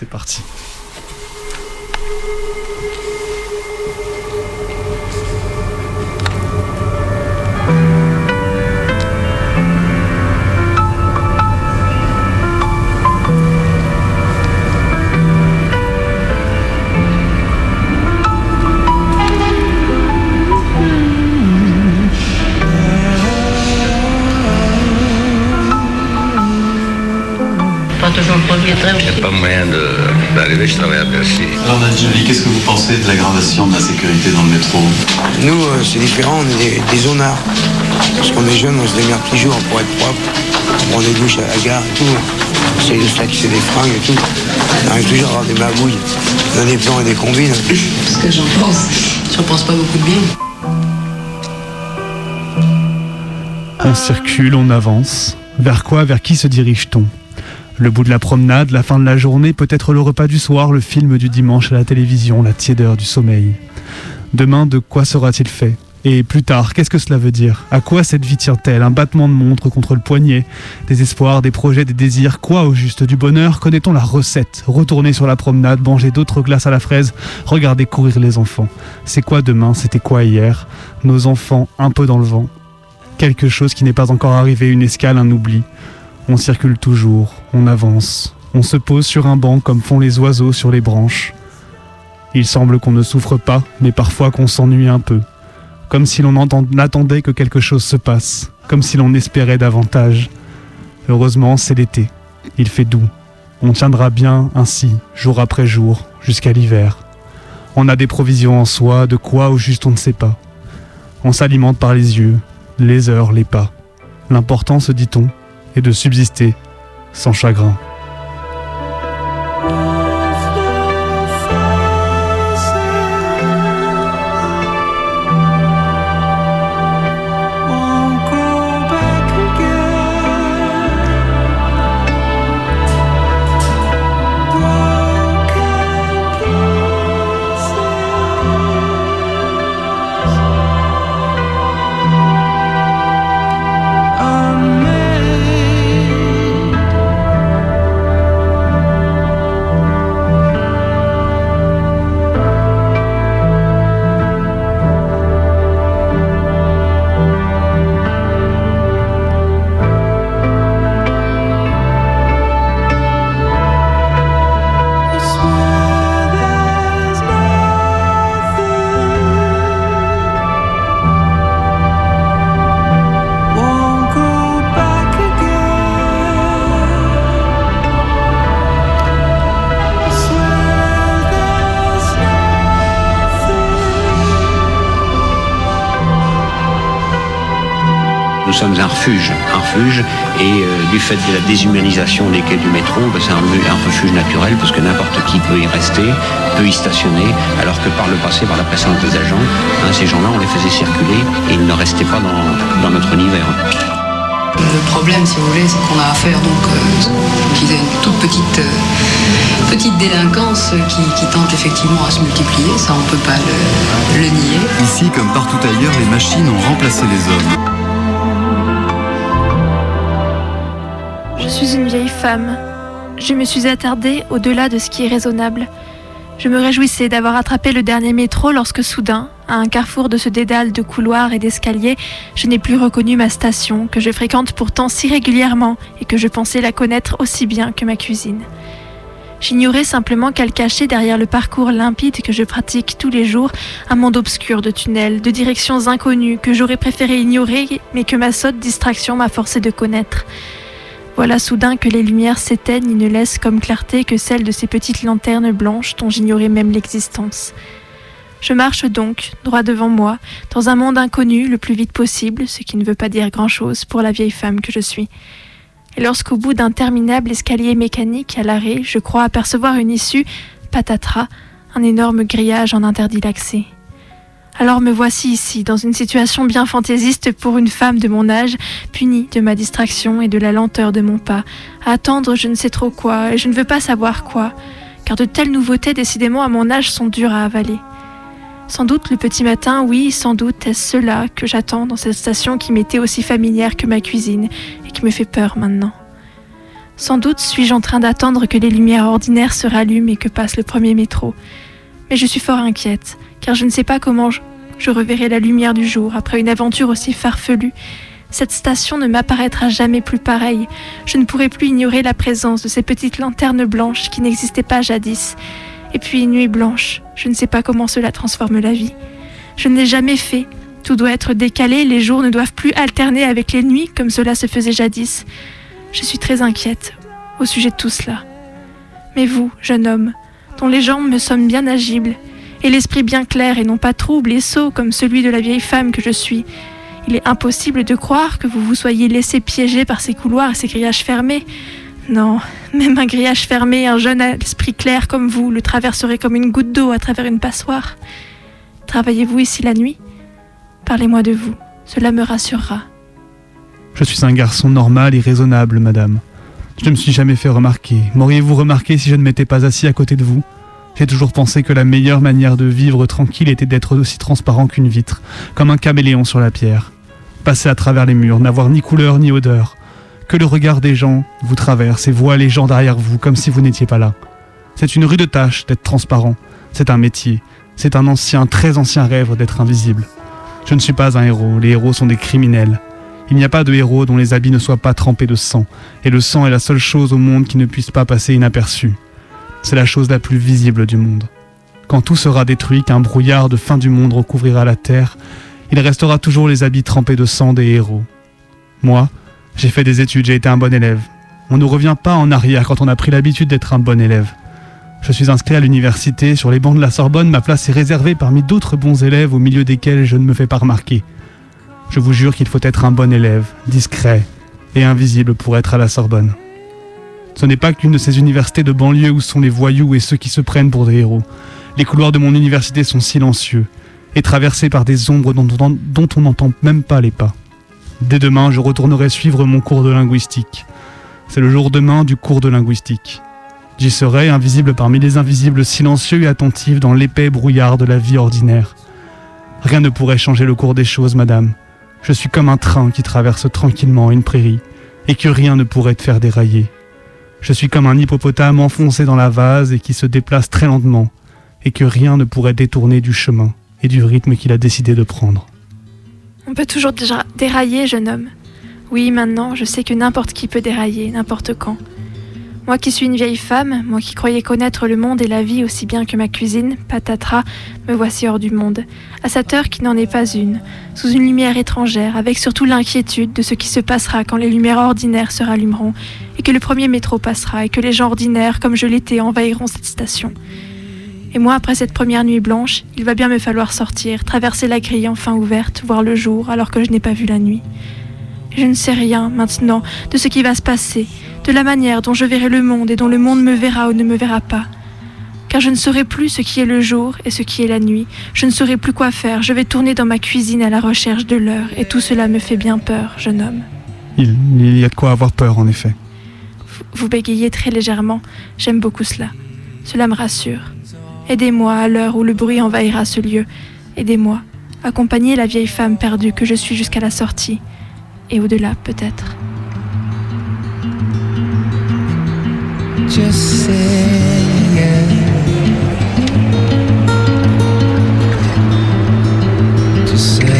c'est parti. Il n'y a pas moyen d'arriver, je travaille à Bercy. Alors Nadjali, qu'est-ce que vous pensez de l'aggravation de la sécurité dans le métro? Nous, euh, c'est différent, on est des, des zonards. Parce qu'on est jeunes, on se démerde toujours pour être propre. On prend des douches à la gare et tout. On essaye de se taxer des fringues et tout. On arrive toujours à avoir des magouilles. On a des plans et des combines. Ce que j'en pense, j'en pense pas beaucoup de bien. On circule, on avance. Vers quoi, vers qui se dirige-t-on? Le bout de la promenade, la fin de la journée, peut-être le repas du soir, le film du dimanche à la télévision, la tiédeur du sommeil. Demain, de quoi sera-t-il fait? Et plus tard, qu'est-ce que cela veut dire? À quoi cette vie tient-elle? Un battement de montre contre le poignet? Des espoirs, des projets, des désirs? Quoi au juste Du bonheur? Connaît-on la recette? Retourner sur la promenade, manger d'autres glaces à la fraise, regarder courir les enfants. C'est quoi demain? C'était quoi hier? Nos enfants un peu dans le vent. Quelque chose qui n'est pas encore arrivé, une escale, un oubli. On circule toujours, on avance, on se pose sur un banc comme font les oiseaux sur les branches. Il semble qu'on ne souffre pas, mais parfois qu'on s'ennuie un peu. Comme si l'on attendait que quelque chose se passe, comme si l'on espérait davantage. Heureusement, c'est l'été. Il fait doux. On tiendra bien ainsi, jour après jour, jusqu'à l'hiver. On a des provisions en soi, de quoi au juste on ne sait pas. On s'alimente par les yeux, les heures, les pas. L'important, se dit-on, est de subsister sans chagrin. Sommes un refuge, un refuge, et euh, du fait de la déshumanisation des quais du métro, ben, c'est un, un refuge naturel parce que n'importe qui peut y rester, peut y stationner, alors que par le passé, par la présence des agents, hein, ces gens-là, on les faisait circuler et ils ne restaient pas dans, dans notre univers. Le problème, si vous voulez, c'est qu'on a affaire donc euh, une toute petite, euh, petite délinquance qui, qui tente effectivement à se multiplier. Ça, on peut pas le, le nier. Ici, comme partout ailleurs, les machines ont remplacé les hommes. Suis une vieille femme. Je me suis attardée au-delà de ce qui est raisonnable. Je me réjouissais d'avoir attrapé le dernier métro lorsque soudain, à un carrefour de ce dédale de couloirs et d'escaliers, je n'ai plus reconnu ma station, que je fréquente pourtant si régulièrement et que je pensais la connaître aussi bien que ma cuisine. J'ignorais simplement qu'elle cachait derrière le parcours limpide que je pratique tous les jours un monde obscur de tunnels, de directions inconnues que j'aurais préféré ignorer mais que ma sotte distraction m'a forcé de connaître. Voilà soudain que les lumières s'éteignent et ne laissent comme clarté que celle de ces petites lanternes blanches dont j'ignorais même l'existence. Je marche donc, droit devant moi, dans un monde inconnu le plus vite possible, ce qui ne veut pas dire grand-chose pour la vieille femme que je suis. Et lorsqu'au bout d'interminables escaliers mécaniques à l'arrêt, je crois apercevoir une issue, patatras, un énorme grillage en interdit l'accès. Alors me voici ici, dans une situation bien fantaisiste pour une femme de mon âge, punie de ma distraction et de la lenteur de mon pas, à attendre je ne sais trop quoi, et je ne veux pas savoir quoi, car de telles nouveautés décidément à mon âge sont dures à avaler. Sans doute le petit matin, oui, sans doute est-ce cela que j'attends dans cette station qui m'était aussi familière que ma cuisine et qui me fait peur maintenant. Sans doute suis-je en train d'attendre que les lumières ordinaires se rallument et que passe le premier métro. Mais je suis fort inquiète, car je ne sais pas comment je, je reverrai la lumière du jour après une aventure aussi farfelue. Cette station ne m'apparaîtra jamais plus pareille. Je ne pourrai plus ignorer la présence de ces petites lanternes blanches qui n'existaient pas jadis. Et puis nuit blanche, je ne sais pas comment cela transforme la vie. Je ne l'ai jamais fait. Tout doit être décalé, les jours ne doivent plus alterner avec les nuits comme cela se faisait jadis. Je suis très inquiète au sujet de tout cela. Mais vous, jeune homme, dont les jambes me semblent bien agibles, et l'esprit bien clair et non pas trouble et sot comme celui de la vieille femme que je suis, il est impossible de croire que vous vous soyez laissé piéger par ces couloirs et ces grillages fermés. Non, même un grillage fermé, un jeune esprit clair comme vous le traverserait comme une goutte d'eau à travers une passoire. Travaillez-vous ici la nuit? Parlez-moi de vous, cela me rassurera. Je suis un garçon normal et raisonnable, madame. Je ne me suis jamais fait remarquer. M'auriez-vous remarqué si je ne m'étais pas assis à côté de vous? J'ai toujours pensé que la meilleure manière de vivre tranquille était d'être aussi transparent qu'une vitre, comme un caméléon sur la pierre. Passer à travers les murs, n'avoir ni couleur ni odeur. Que le regard des gens vous traverse et voit les gens derrière vous comme si vous n'étiez pas là. C'est une rude tâche d'être transparent. C'est un métier. C'est un ancien, très ancien rêve d'être invisible. Je ne suis pas un héros. Les héros sont des criminels. Il n'y a pas de héros dont les habits ne soient pas trempés de sang, et le sang est la seule chose au monde qui ne puisse pas passer inaperçue. C'est la chose la plus visible du monde. Quand tout sera détruit, qu'un brouillard de fin du monde recouvrira la terre, il restera toujours les habits trempés de sang des héros. Moi, j'ai fait des études, j'ai été un bon élève. On ne revient pas en arrière quand on a pris l'habitude d'être un bon élève. Je suis inscrit à l'université, sur les bancs de la Sorbonne, ma place est réservée parmi d'autres bons élèves au milieu desquels je ne me fais pas remarquer. Je vous jure qu'il faut être un bon élève, discret et invisible pour être à la Sorbonne. Ce n'est pas qu'une de ces universités de banlieue où sont les voyous et ceux qui se prennent pour des héros. Les couloirs de mon université sont silencieux et traversés par des ombres dont, on n'entend même pas les pas. Dès demain, je retournerai suivre mon cours de linguistique. C'est le jour demain du cours de linguistique. J'y serai, invisible parmi les invisibles, silencieux et attentif dans l'épais brouillard de la vie ordinaire. Rien ne pourrait changer le cours des choses, madame. Je suis comme un train qui traverse tranquillement une prairie, et que rien ne pourrait te faire dérailler. Je suis comme un hippopotame enfoncé dans la vase et qui se déplace très lentement, et que rien ne pourrait détourner du chemin et du rythme qu'il a décidé de prendre. On peut toujours dérailler, jeune homme. Oui, maintenant, je sais que n'importe qui peut dérailler, n'importe quand. Moi qui suis une vieille femme, moi qui croyais connaître le monde et la vie aussi bien que ma cuisine, patatras, me voici hors du monde, à cette heure qui n'en est pas une, sous une lumière étrangère, avec surtout l'inquiétude de ce qui se passera quand les lumières ordinaires se rallumeront, et que le premier métro passera, et que les gens ordinaires, comme je l'étais, envahiront cette station. Et moi, après cette première nuit blanche, il va bien me falloir sortir, traverser la grille enfin ouverte, voir le jour, alors que je n'ai pas vu la nuit. Je ne sais rien, maintenant, de ce qui va se passer, de la manière dont je verrai le monde et dont le monde me verra ou ne me verra pas. Car je ne saurai plus ce qui est le jour et ce qui est la nuit. Je ne saurai plus quoi faire. Je vais tourner dans ma cuisine à la recherche de l'heure, et tout cela me fait bien peur, jeune homme. Il, il y a de quoi avoir peur, en effet. Vous- Vous bégayez très légèrement. J'aime beaucoup cela. Cela me rassure. Aidez-moi à l'heure où le bruit envahira ce lieu. Aidez-moi. Accompagnez la vieille femme perdue que je suis jusqu'à la sortie. Et au-delà, peut-être. just say Just.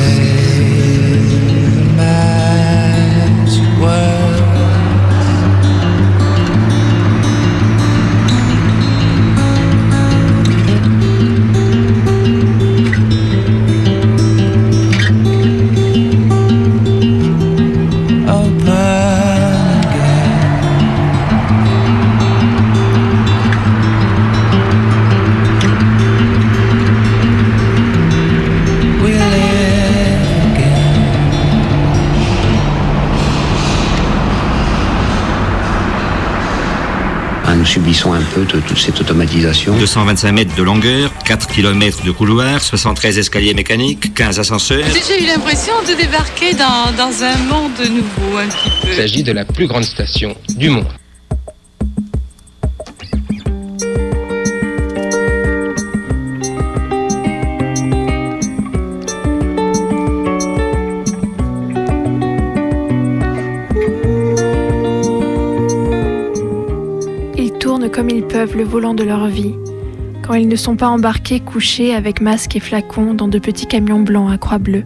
Nous subissons un peu de toute cette automatisation. 225 mètres de longueur, 4 km de couloir, 73 escaliers mécaniques, 15 ascenseurs. J'ai eu l'impression de débarquer dans, dans un monde nouveau un petit peu. Il s'agit de la plus grande station du monde. Ils peuvent le volant de leur vie, quand ils ne sont pas embarqués couchés avec masque et flacons dans de petits camions blancs à croix bleue.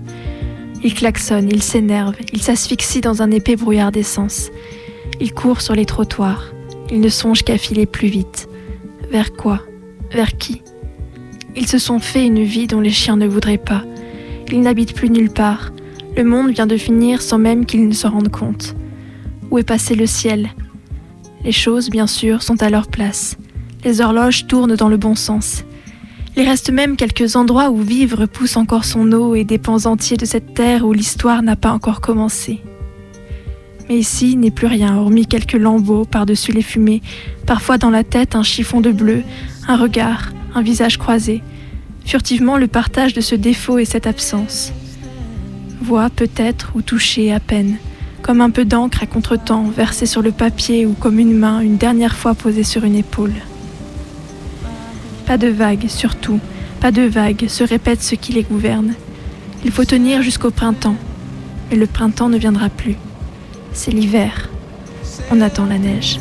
Ils klaxonnent, ils s'énervent, ils s'asphyxient dans un épais brouillard d'essence. Ils courent sur les trottoirs, ils ne songent qu'à filer plus vite. Vers quoi? Vers qui? Ils se sont fait une vie dont les chiens ne voudraient pas. Ils n'habitent plus nulle part. Le monde vient de finir sans même qu'ils ne se rendent compte. Où est passé le ciel? Les choses, bien sûr, sont à leur place. Les horloges tournent dans le bon sens. Il reste même quelques endroits où vivre pousse encore son eau et des pans entiers de cette terre où l'histoire n'a pas encore commencé. Mais ici n'est plus rien, hormis quelques lambeaux par-dessus les fumées, parfois dans la tête un chiffon de bleu, un regard, un visage croisé, furtivement le partage de ce défaut et cette absence. Voix peut-être ou toucher à peine, comme un peu d'encre à contretemps versée sur le papier ou comme une main une dernière fois posée sur une épaule. Pas de vagues, surtout, pas de vagues, se répète ce qui les gouverne. Il faut tenir jusqu'au printemps, mais le printemps ne viendra plus. C'est l'hiver. On attend la neige.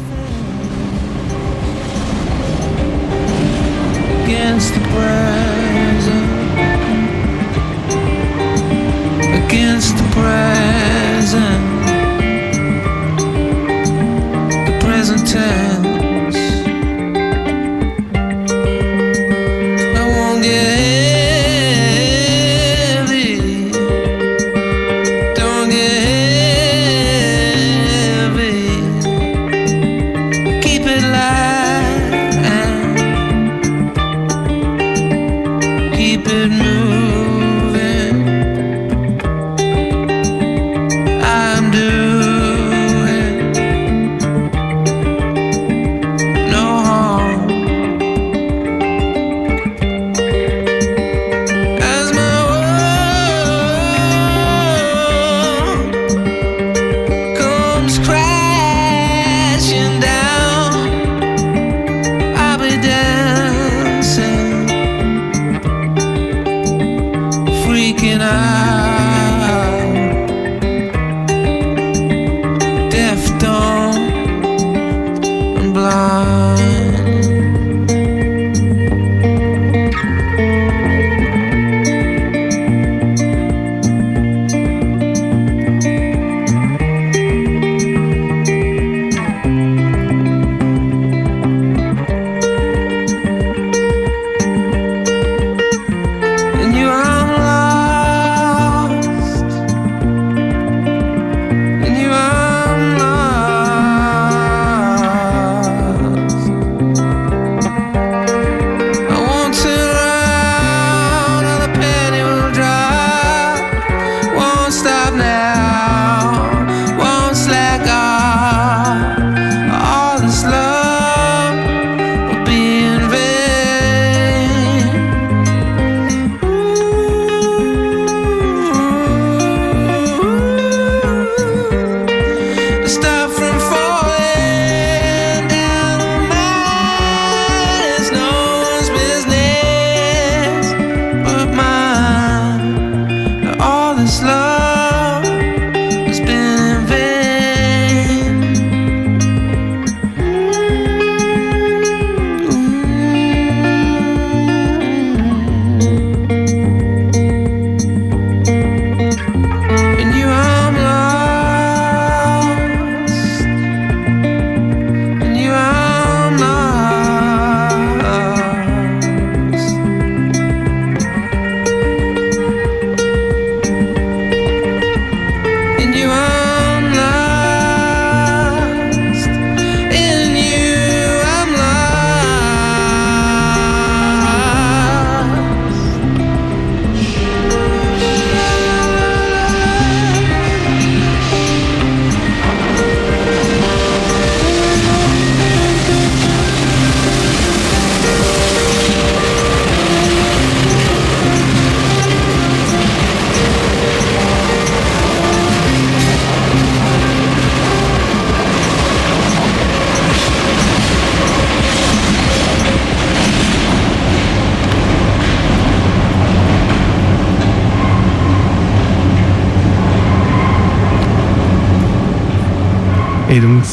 This love Et donc